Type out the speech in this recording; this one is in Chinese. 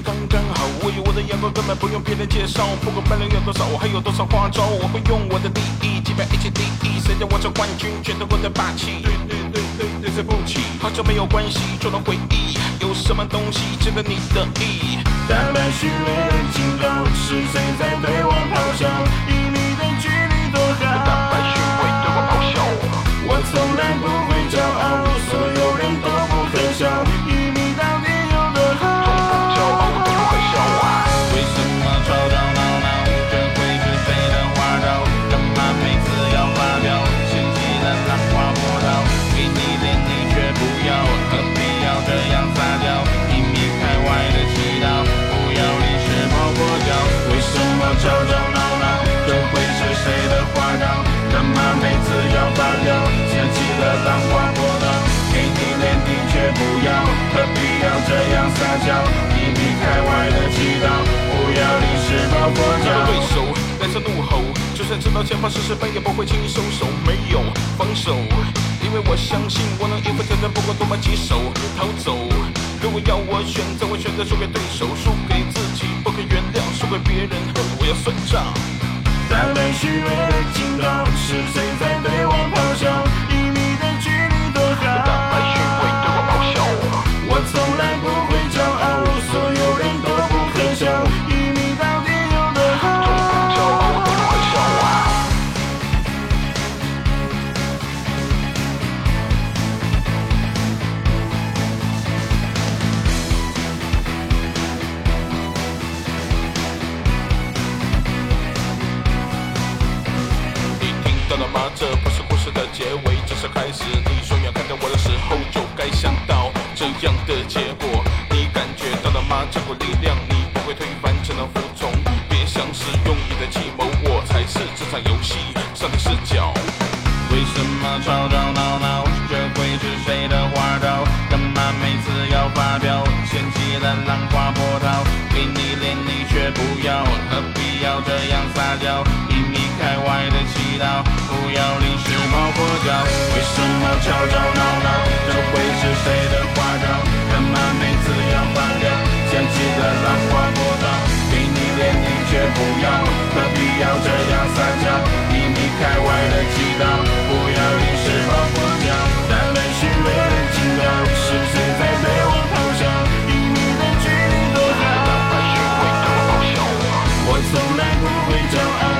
刚刚好。我有我的眼光，根本不用别人介绍。不管分量有多少，我还有多少花招，我会用我的第一击败一切第一。谁叫我是冠军，全都我的霸气。对对对对对，不起，好久没有关系，除了回忆。有什么东西值得你的意？大白虚伪的金刚，是谁在对我咆哮？样撒娇？一米开外的祈祷，不要临时抱佛脚。对手带着怒吼，就算知道前方是失败，也不会轻易收手，没有防守，因为我相信我能应付挑战，不管多么棘手，逃走。如果要我选择，我选择输给对手，输给自己，不可原谅，输给别人，我要算账。大白虚伪的警告，是谁在对这不是故事的结尾，只是开始。你双眼看着我的时候，就该想到这样的结果。你感觉到了吗？这股力量，你不会推翻，只能服从。别想使用你的计谋，我才是这场游戏上帝视角。为什么吵吵闹闹？这会是谁的花招？干嘛每次要发飙？掀起了浪花波涛，给你脸你却不要，何必要这样撒娇？不要临时抱佛脚，为什么吵吵闹闹？这会是谁的花招？干嘛，每次要发掉，嫌弃的浪花波涛。给你，脸你，却不要。何必要这样撒娇？你离开外的祈祷。不要临时抱佛脚，但来虚没的情调。是谁在对我咆哮？与你的距离多好。我从来不会骄傲。